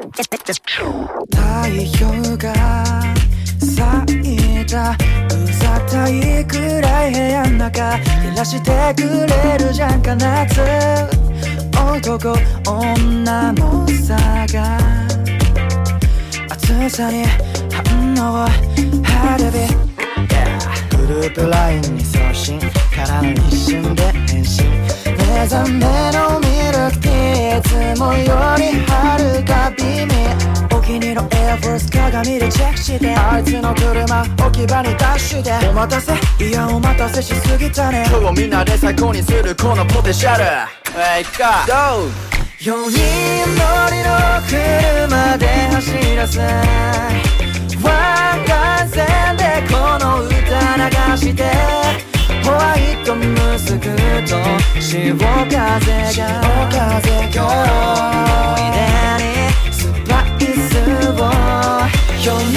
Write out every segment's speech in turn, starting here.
太陽が咲いたうざたいくらい部屋の中照らしてくれるじゃんか夏男女の差が。暑さに反応花火、グループ LINE に送信。からの一瞬で返信目覚めのミルクティーいつもよりはるか美味お気に入りのエアフォース鏡でチェックして。あいつの車置き場にダッシュで。お待たせ。いやお待たせしすぎたね。今日をみんなで最高にするこのポテンシャル。えいか。どう4人乗りの車で走らせ。湾岸線でこの歌流してホワイトムスクと潮風が潮風が思い出にスパイスを4人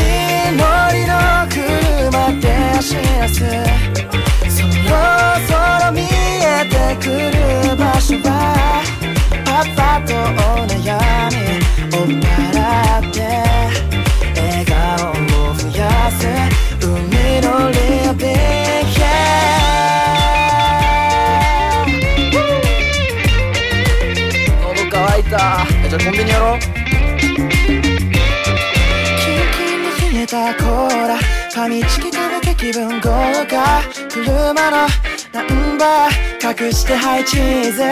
乗りの車で走らせそろそろ見えてくる場所はパパとお悩みを払って笑顔を増やす海のリビンじゃあコンビニやろう。キンキンに冷えたコーラ。ファミチキ食べて気分豪華。車のナンバー隠してハイチーズ。イェ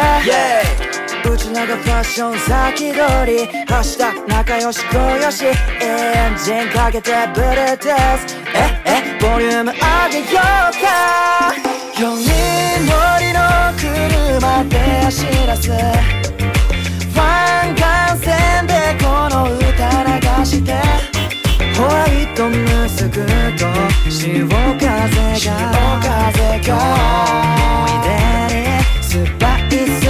イうちらがファッション先取り。明日仲良し小よし。エンジンかけてブルートゥース。ええボリューム上げようか。4人乗りの車で走らせ湾岸線でこの歌流してホワイトムスクと潮風が潮風が思い出にスパイス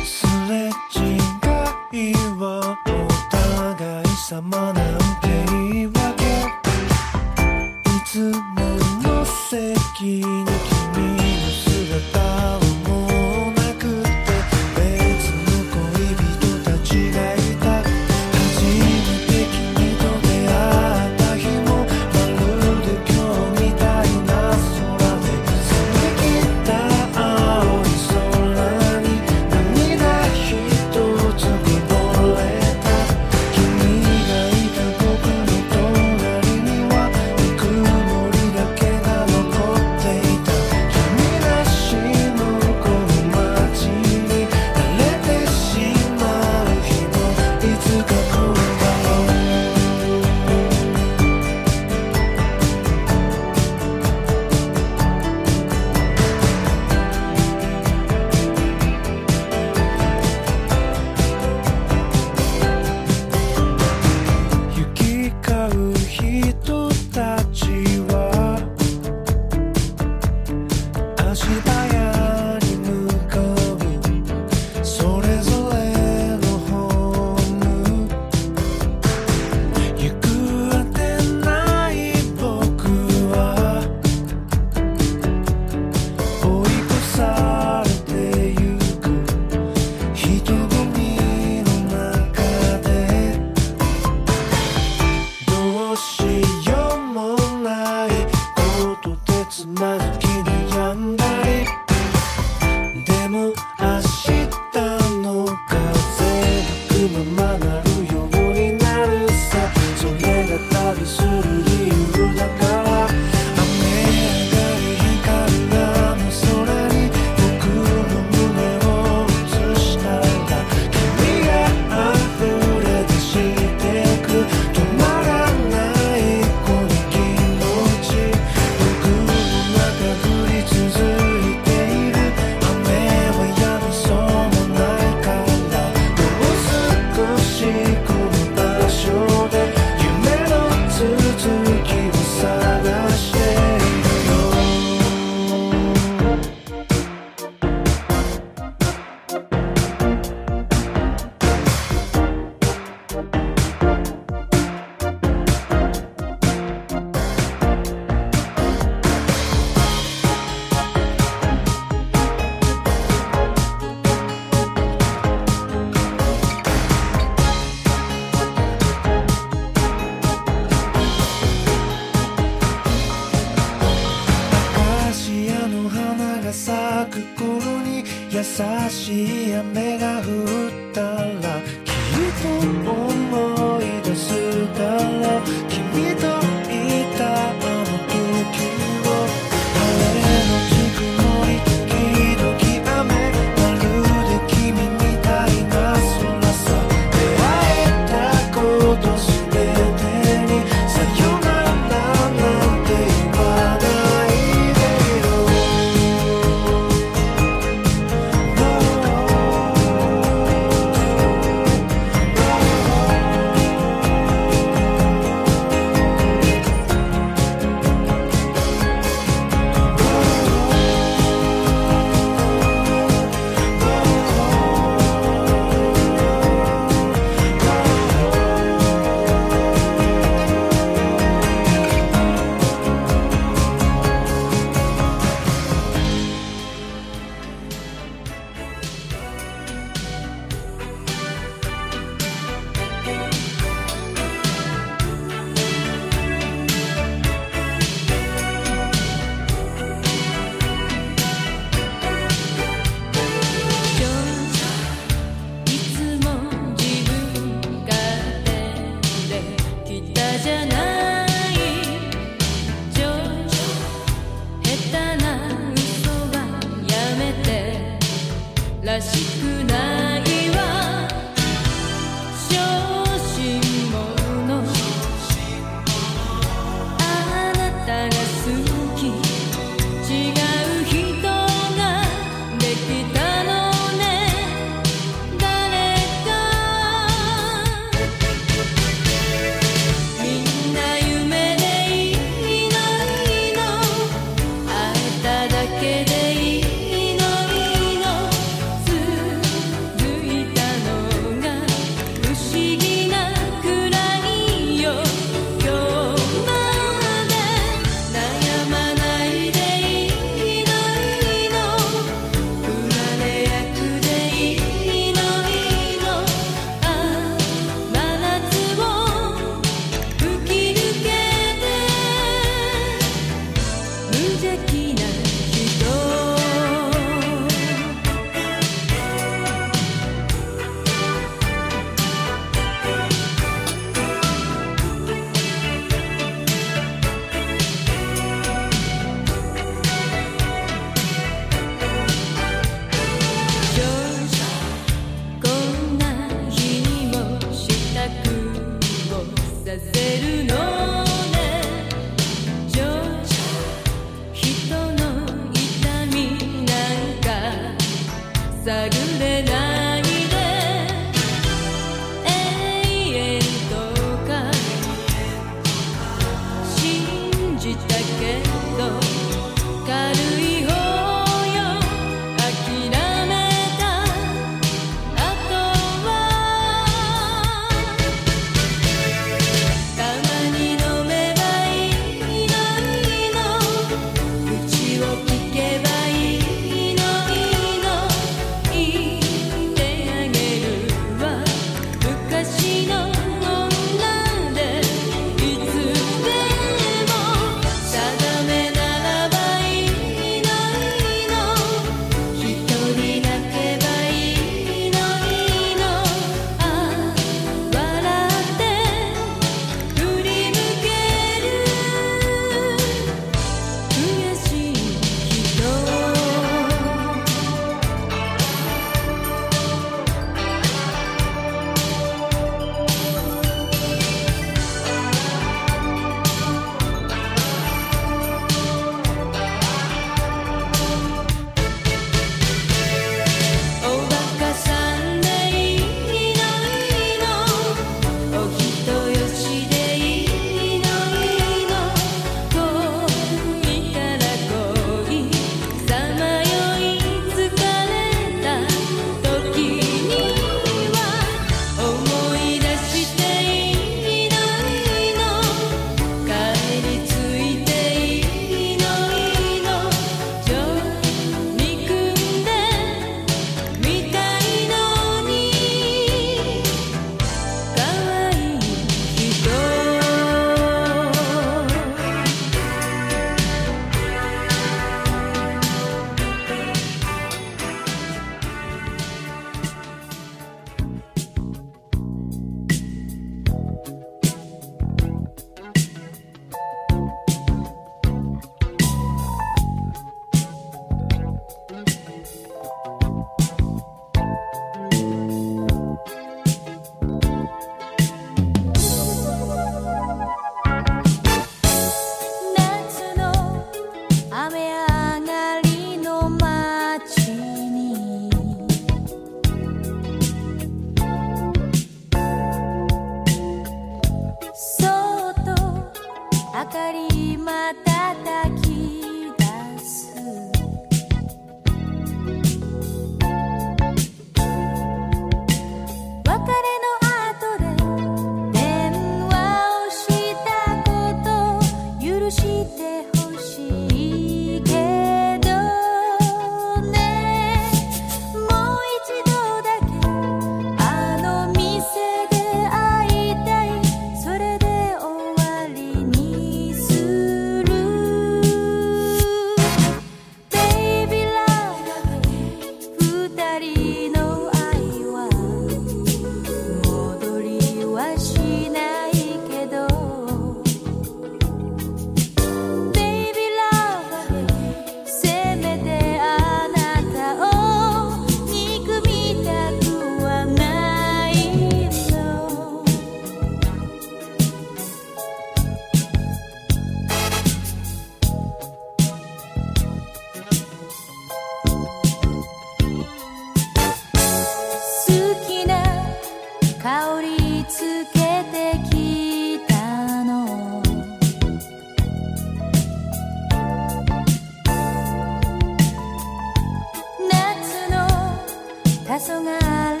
Personal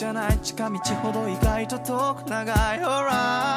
じゃない近道ほど意外と遠く長い。Alright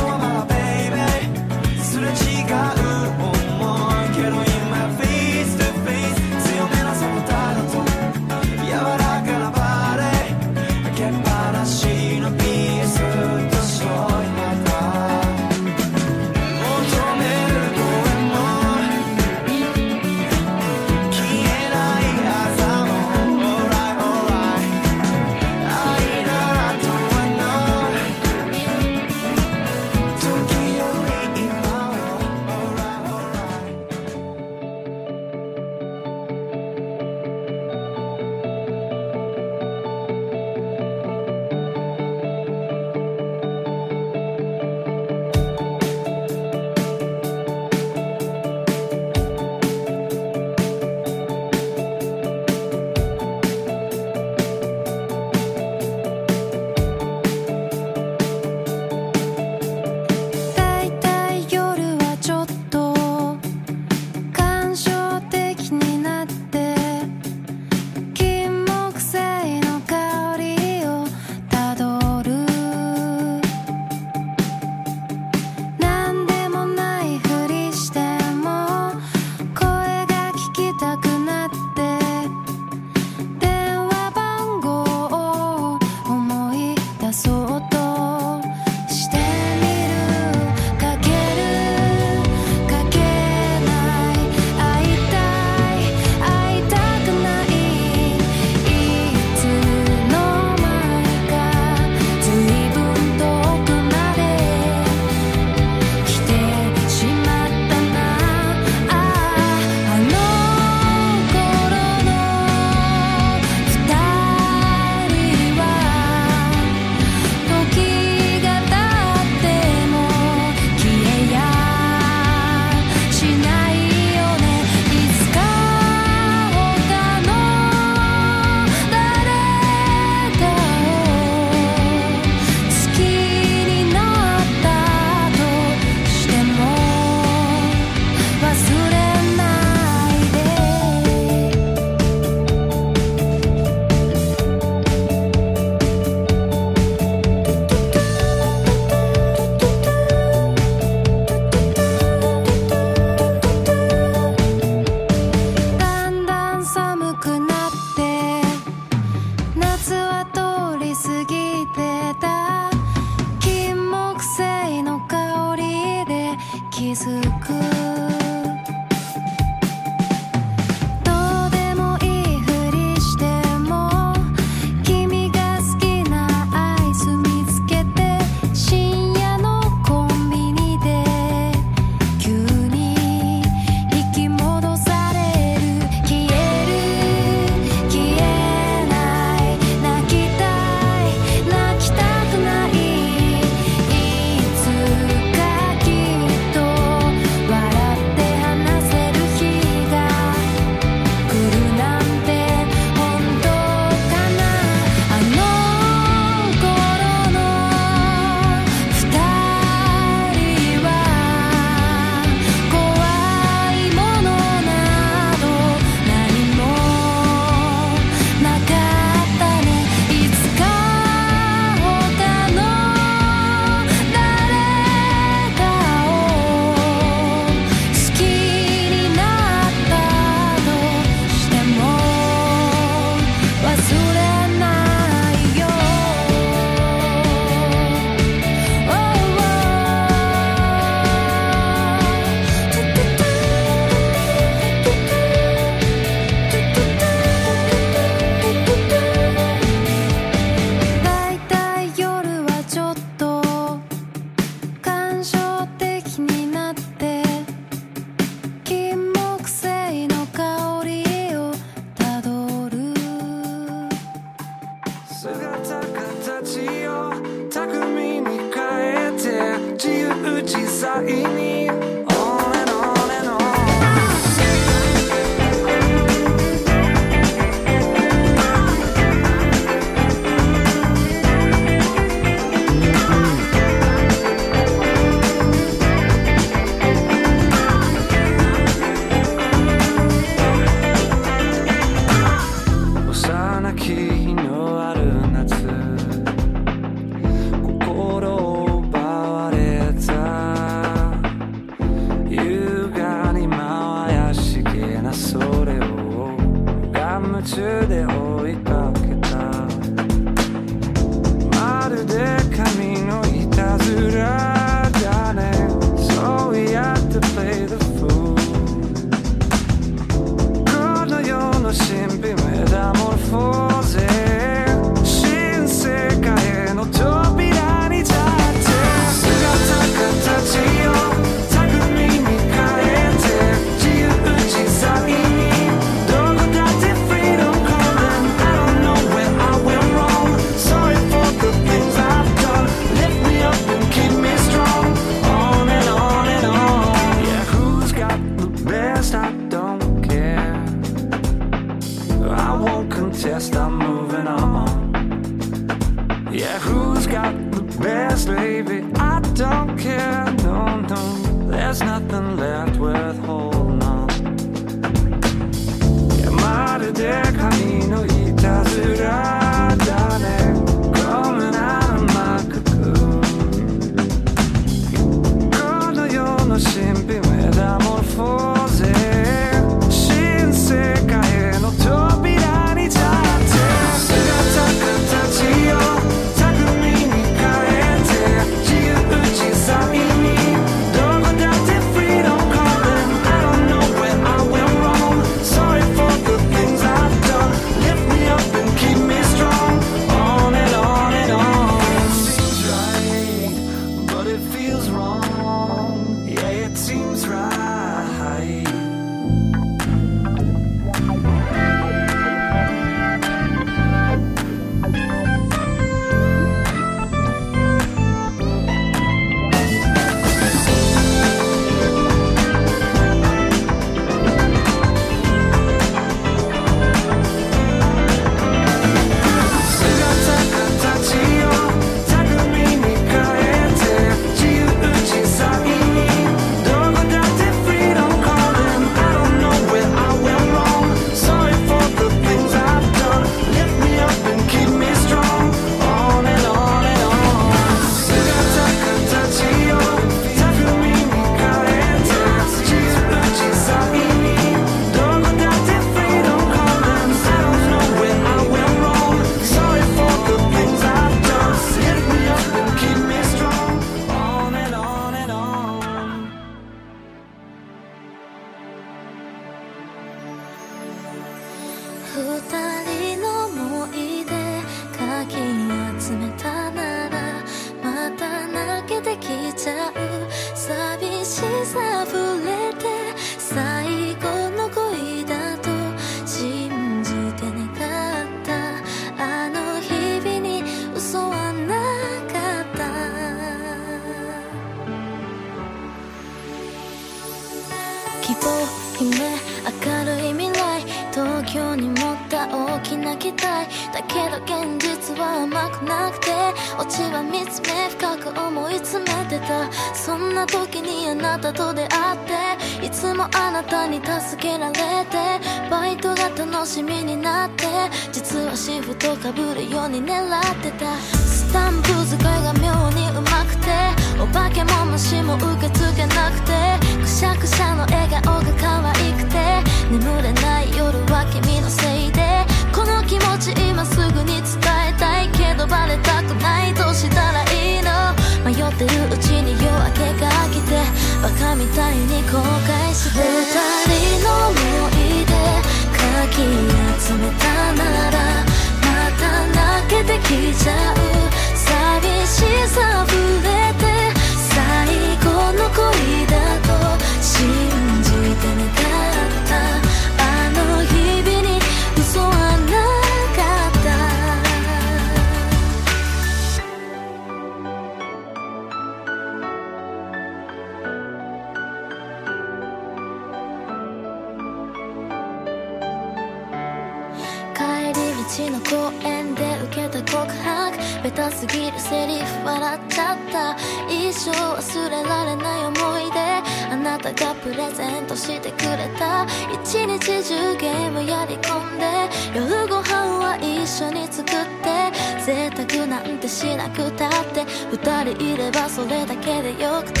いればそれだけでよくて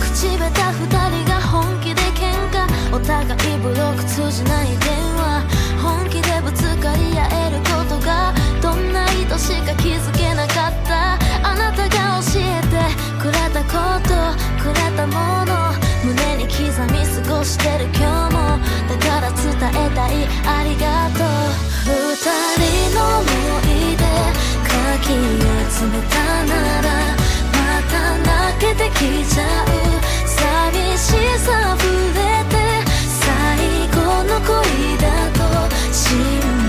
口下手二人が本気で喧嘩お互いブロック通じない電話。本気でぶつかり合えることがどんな意図しか気づけなかった。あなたが教えてくれたことくれたもの。胸に刻み過ごしてる今日も。だから伝えたいありがとう。二人の思い出かき集めたならたけてきちゃう。寂しさ溢えて最後の恋だと信じ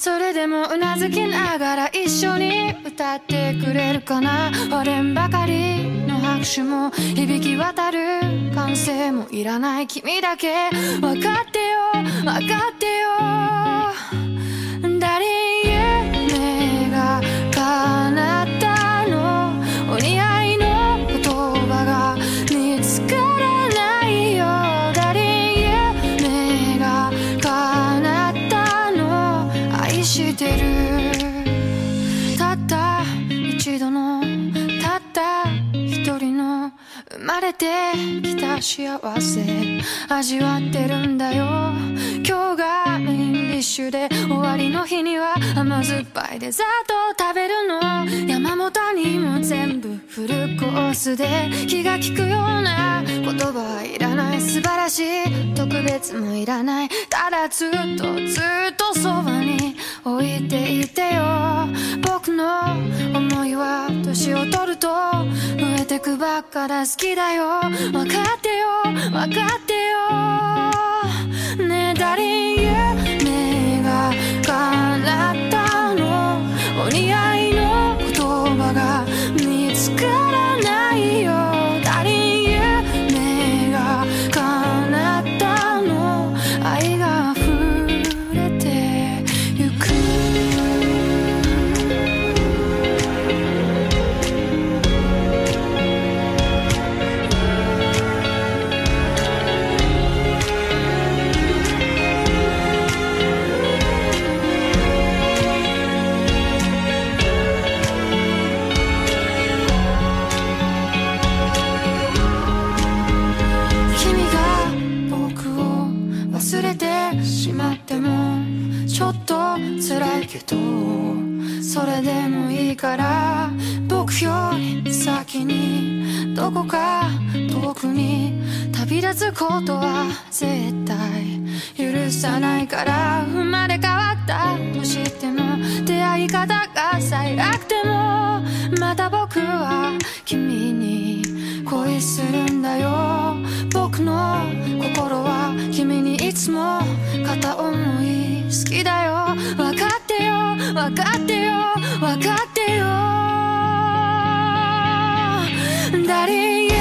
それでもうなずきながら一緒に歌ってくれるかな。俺んばかりの拍手も響き渡る歓声もいらない。君だけ分かってよ分かってよ。誰れてきた幸せ味わってるんだよ。今日がッシュで終わりの日には甘酸っぱいデザートを食べるの。山本にも全部フルコースで気が利くような言葉はいらない素晴らしい特別もいらない。ただずっとずっとそばに置いていてよ。僕の思いは年を取ると増えてくばっかだ。好きだよ。分かってよ。分かってよ。ねえ誰夢からったの。お似合いの言葉が見つかる辛いけどそれでもいいから僕より先にどこか遠くに旅立つことは絶対許さないから生まれ変わった。としても出会い方が最悪でもまた僕は君に恋するんだよ。僕の心は君にいつも片思い好きだよ。分かってよ。分かってよ。分かってよ。誰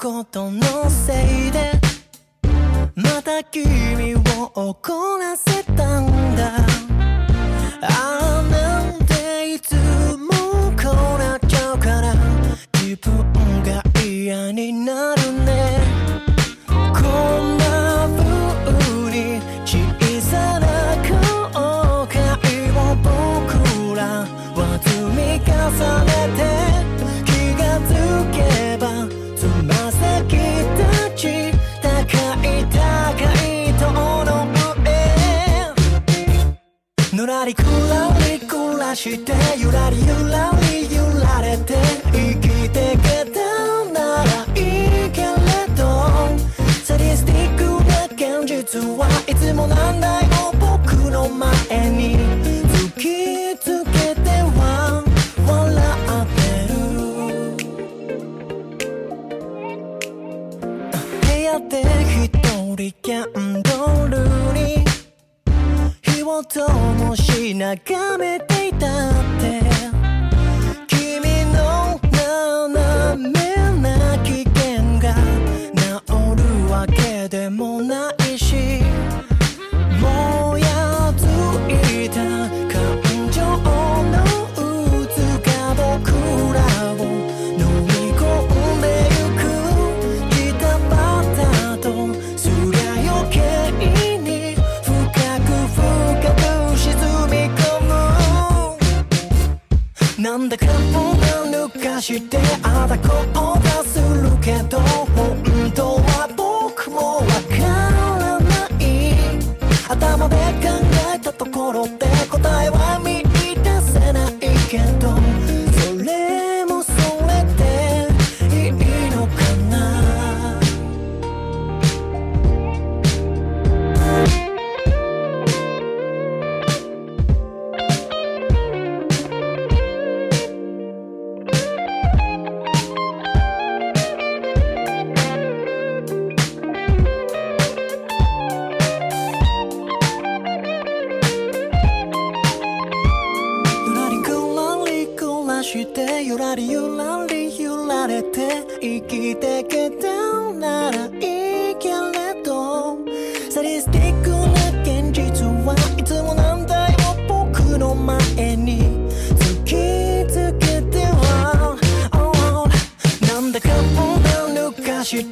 ことのせいでまた君を怒らせ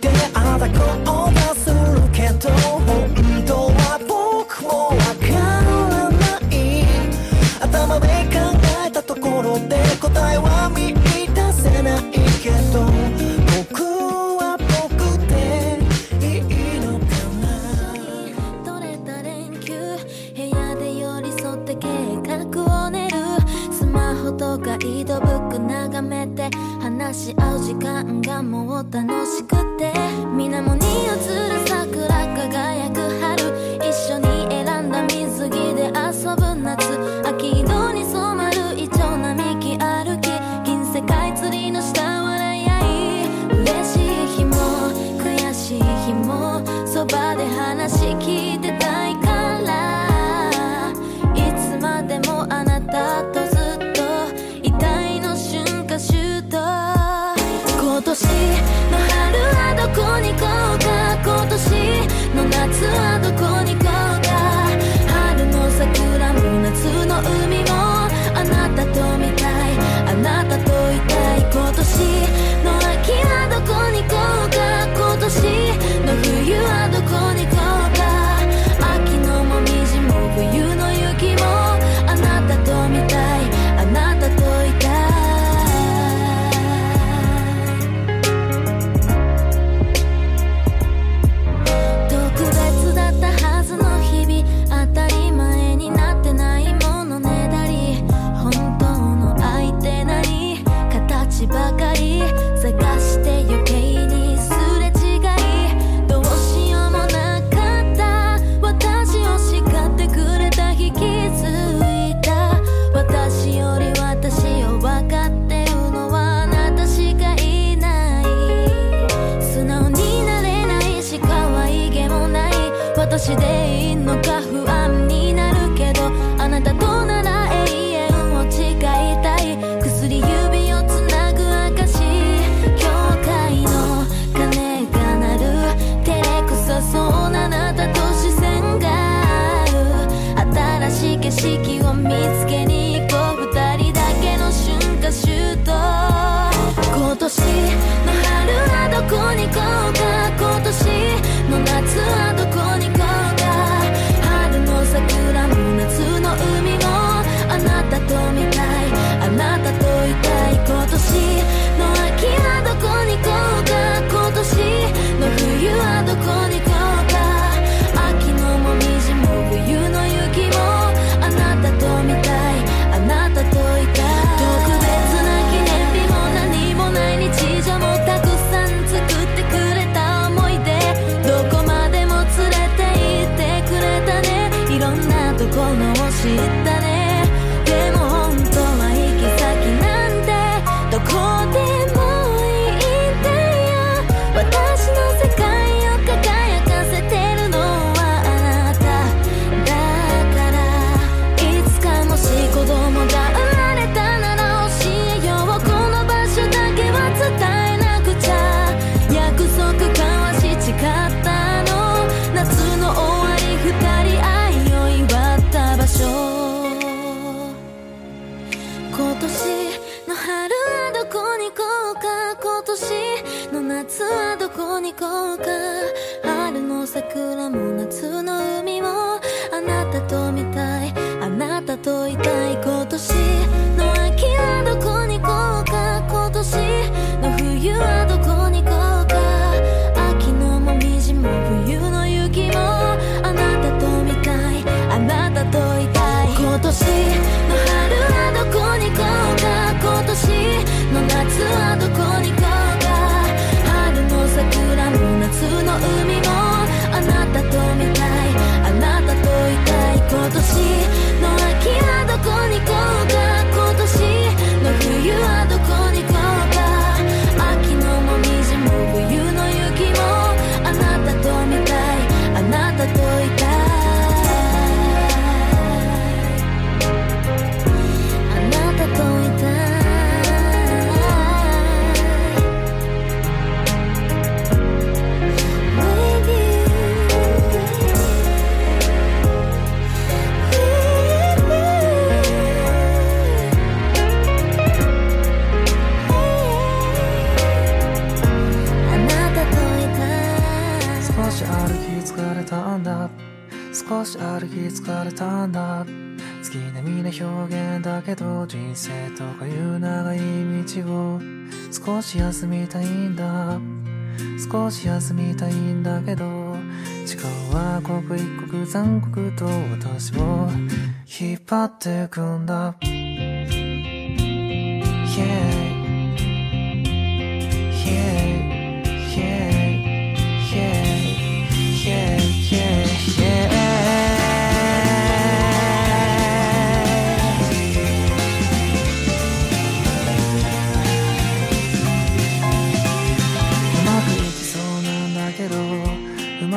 しあだこうがするけど本当は僕もわからない頭で考えたところで答えは見出せないけど僕は僕でいいのかな取れた連休部屋で寄り添って計画を練るスマホとか。井戸ブック眺めて話し合う時間がもう楽しく 때.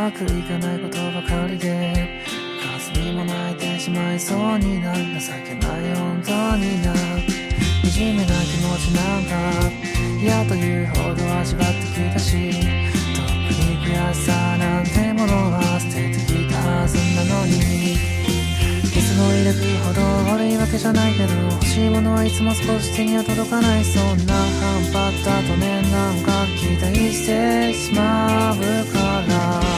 まくいかないことばかりで数にも泣いてしまいそうにな情けない本当にな。惨めな気持ちなんだ嫌というほど味わってきたし特に悔しさなんてものは捨ててきたはずなのに。いつも入れるほど悪いわけじゃないけど欲しいものはいつも少し手には届かない。そんな半端だとねなんか期待してしまうから。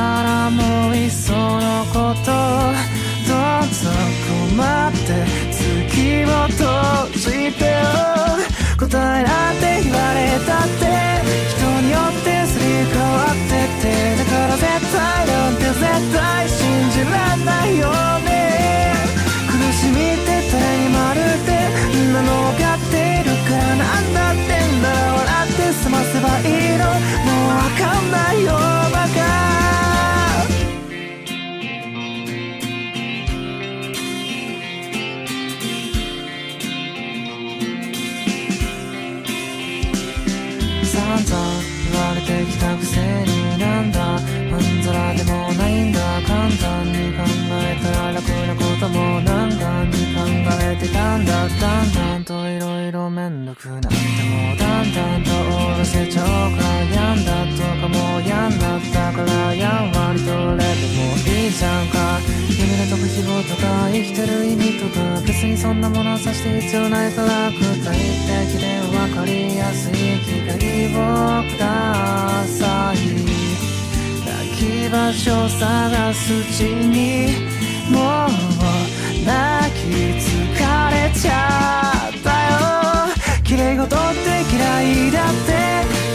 からもういっそのことどん困って月を閉じてよ答えなんて言われたって人によってすり替わっててだから絶対なんて絶対信じらんないよね苦しみって誰にまるでみんなの分かっているからなんだってんなら笑って済ませばいいのもうわかんないよくせになんだ。まんざらでもないんだ。簡単に簡単な楽なことも難関に考えてたんだだんだんといろいろめんどくなってもだんだんとおろせちゃうからやんだとかもうやんだったからやんわりとれてもいいじゃんか夢のとく希望とか生きてる意味とか別にそんなものさして必要ないから具体的で分かりやすい機会をください抱き場所探すうちにもう泣き疲れちゃったよ。綺麗事って嫌いだって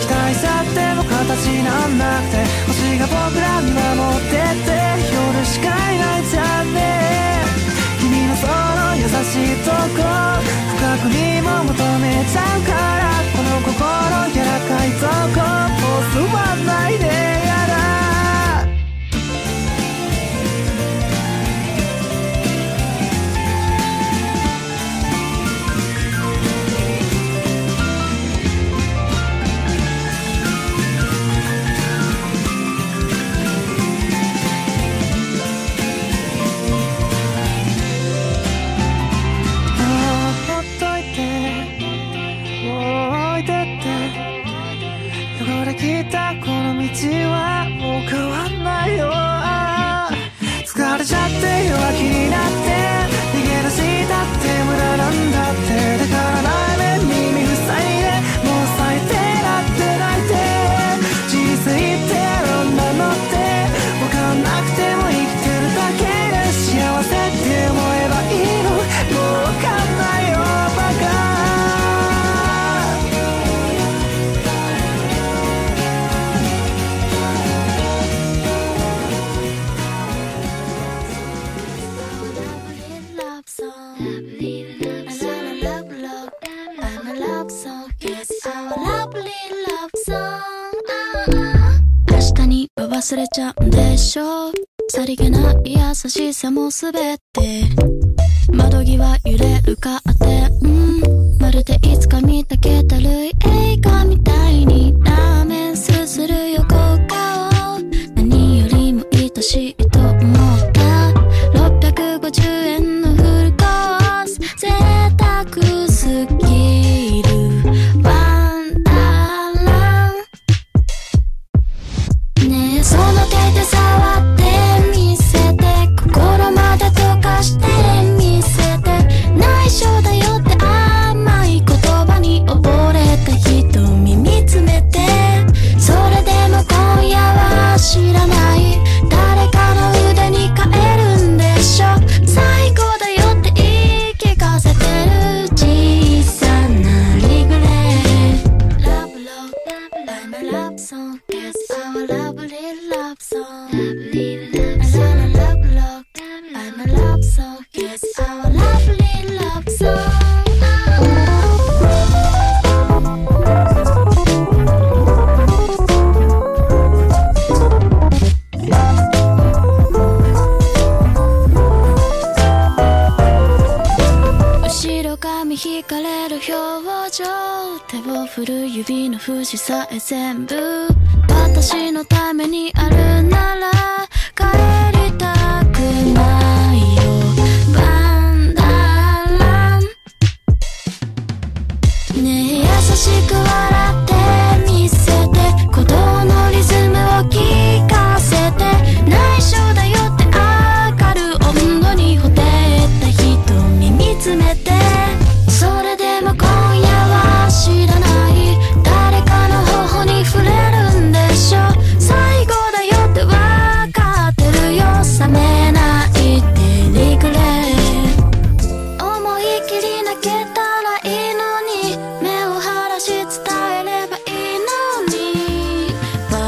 期待さっても形なんなくて星が僕ら見守ってて夜しかいない残念。君のその優しいとこ深くにも求めちゃうからこの心柔らかいとこもう座んないでしょ。うさりげない優しさもすべて。窓際揺れるカーテン。まるでいつか見たけたるい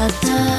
time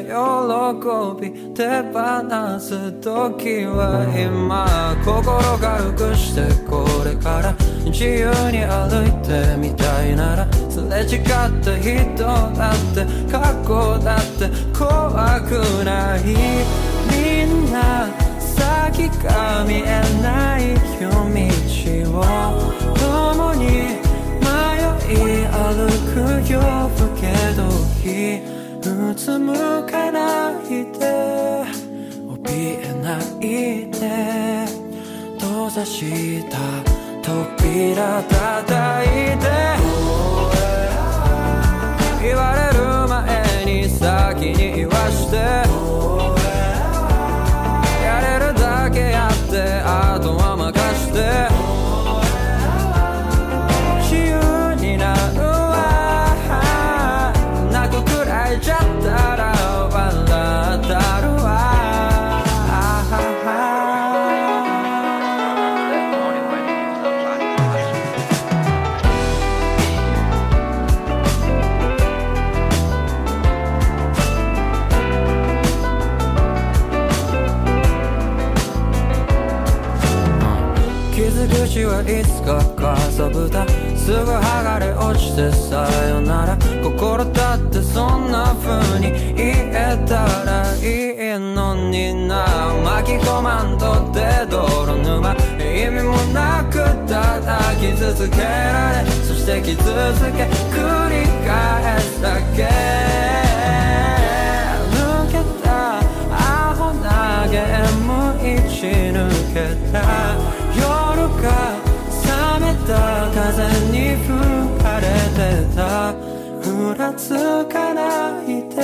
喜び手放す時は今心軽くしてこれから自由に歩いてみたいならすれ違った人だって過去だって怖くないみんな先が見えない夜道を共に迷い歩く夜更け時うつむかないで。怯えないで。閉ざした扉叩いて。言われるすぐ剥がれ落ちてさよなら。心だってそんな風に言えたらいいのにな。巻き込まんとって泥沼。意味もなくただ傷つけられ。そして傷つけ繰り返すだけ。抜けたアホなゲーム打ち抜けた。夜がた風に吹かれてた。ふらつかないで。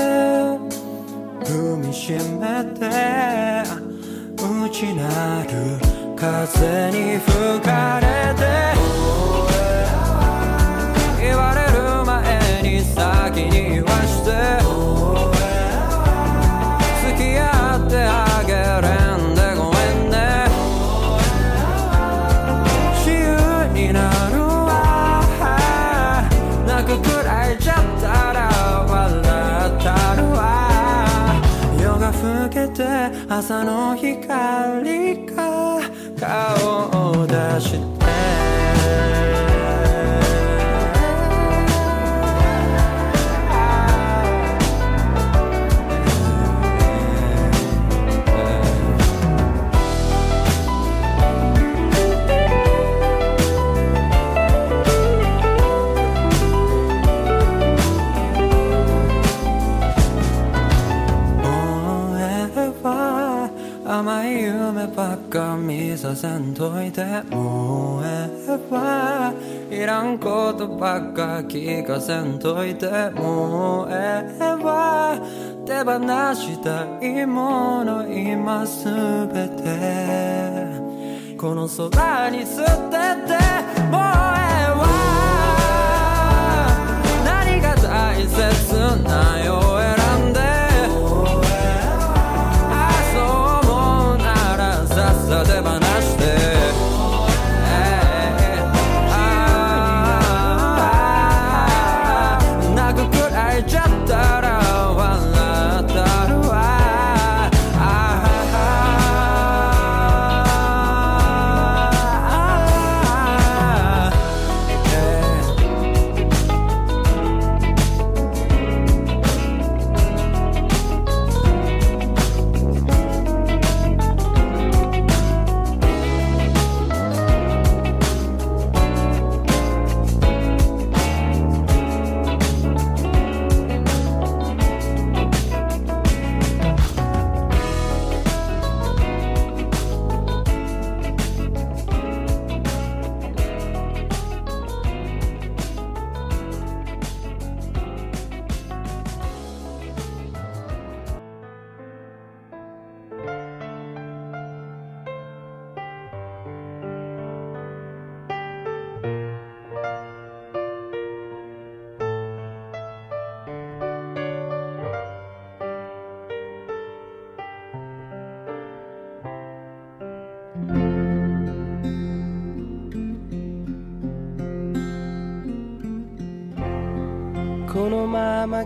踏みしめて内なる風に吹かれて。言われ朝の光が顔を出して。ばっか見させんといてもうええわいらんことば。っか聞かせんといてもうええわ手放したいもの今すべて。この空に捨ててもうええわ何が大切なよ。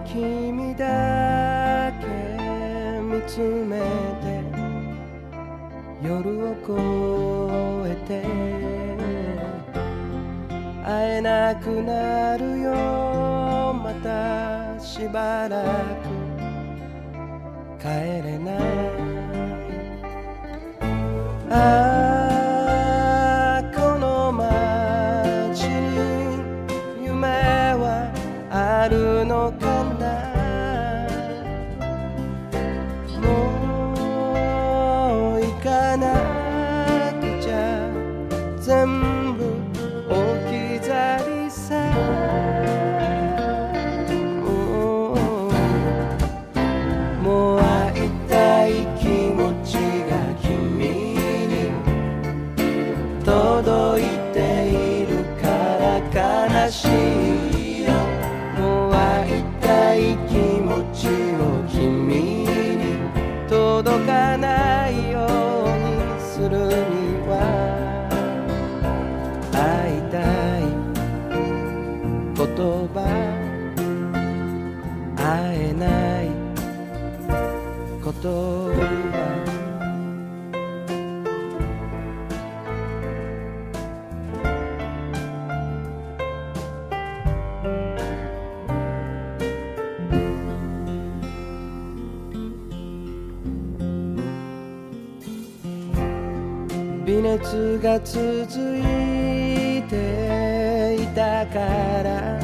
君だけ見つめて夜を越えて会えなくなるよまたしばらく帰れない。届いているから悲しいよ。もう会いたい気持ちを君に届かないようにするには。会いたい言葉。会えない言葉。熱が続いていたから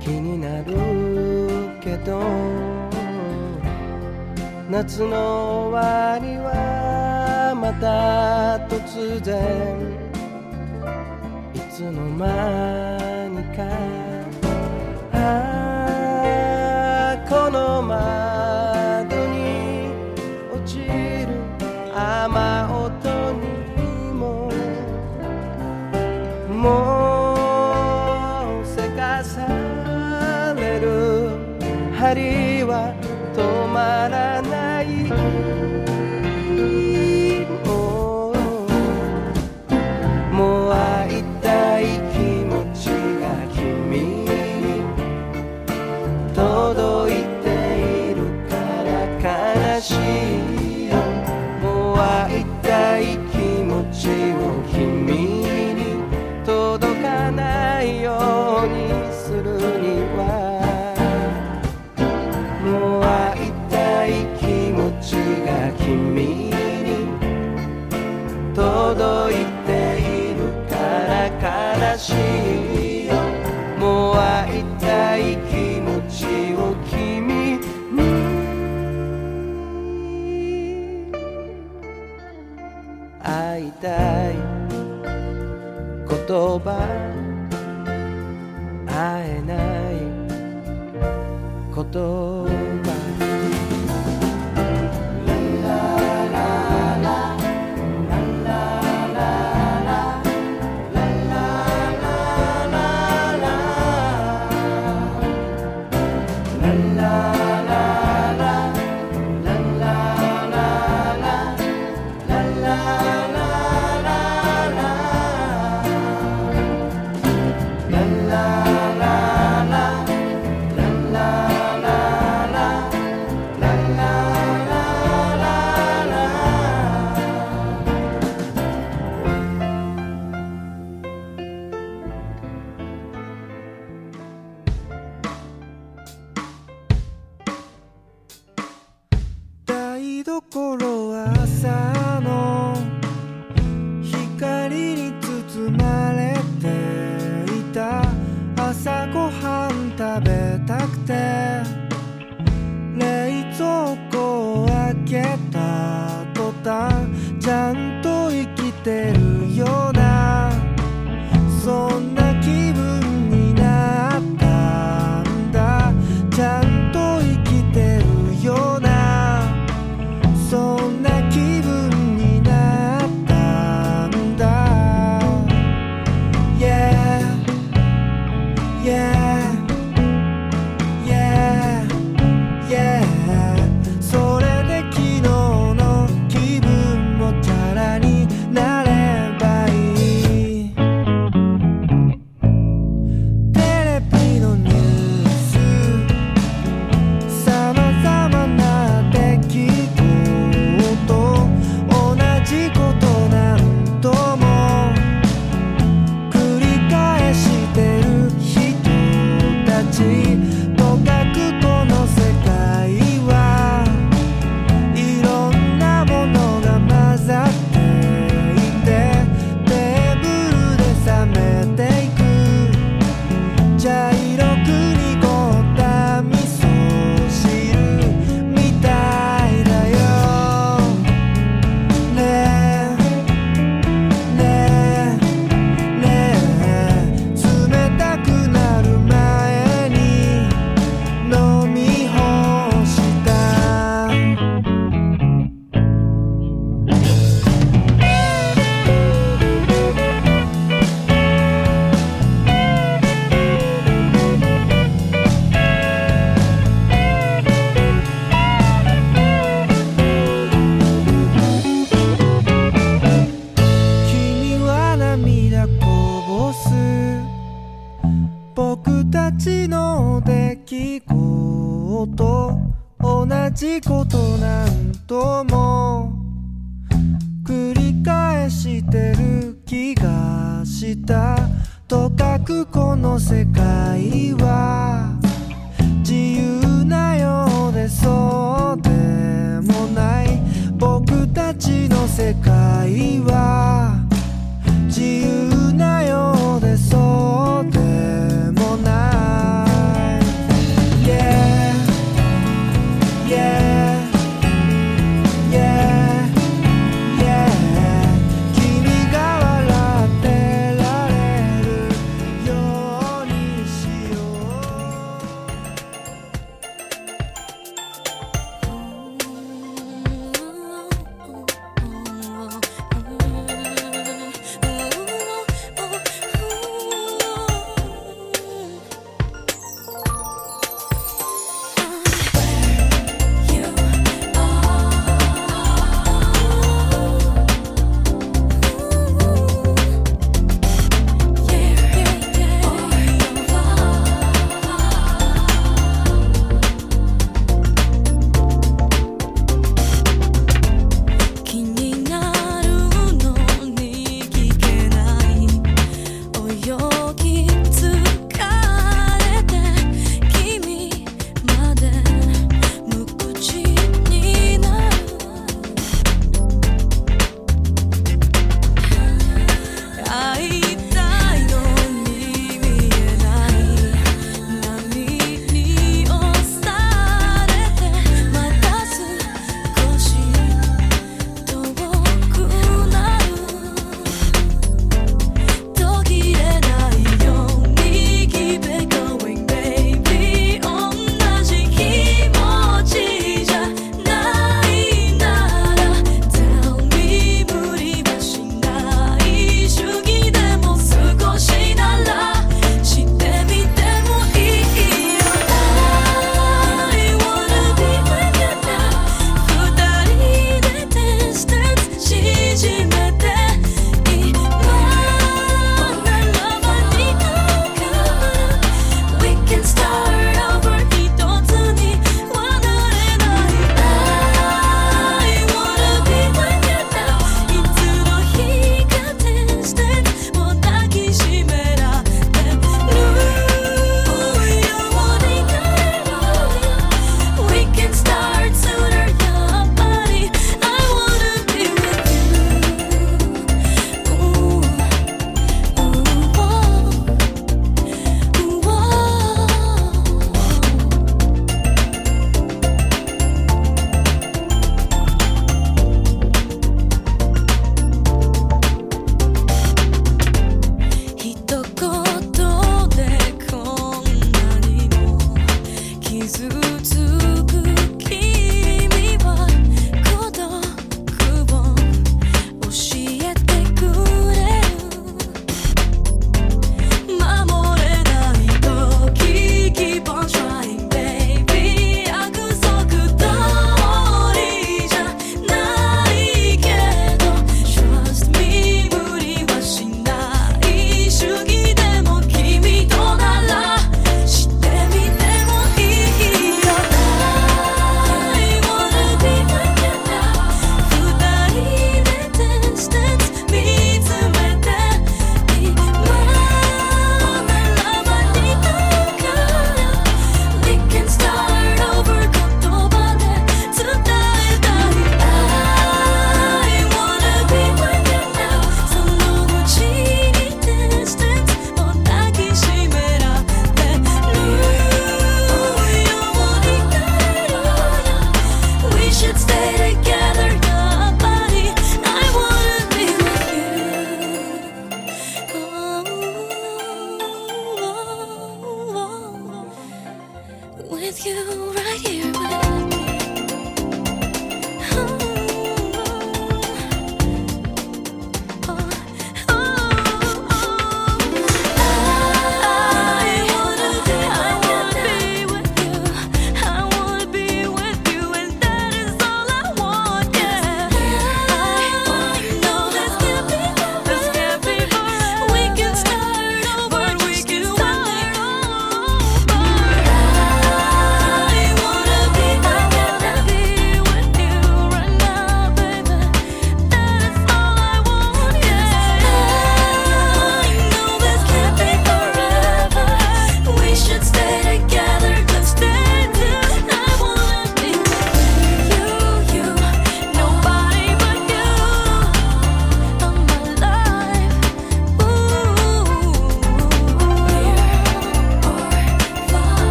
気になるけど夏の終わりはまた突然いつの間にかああこの窓に落ちる雨。too to cookie.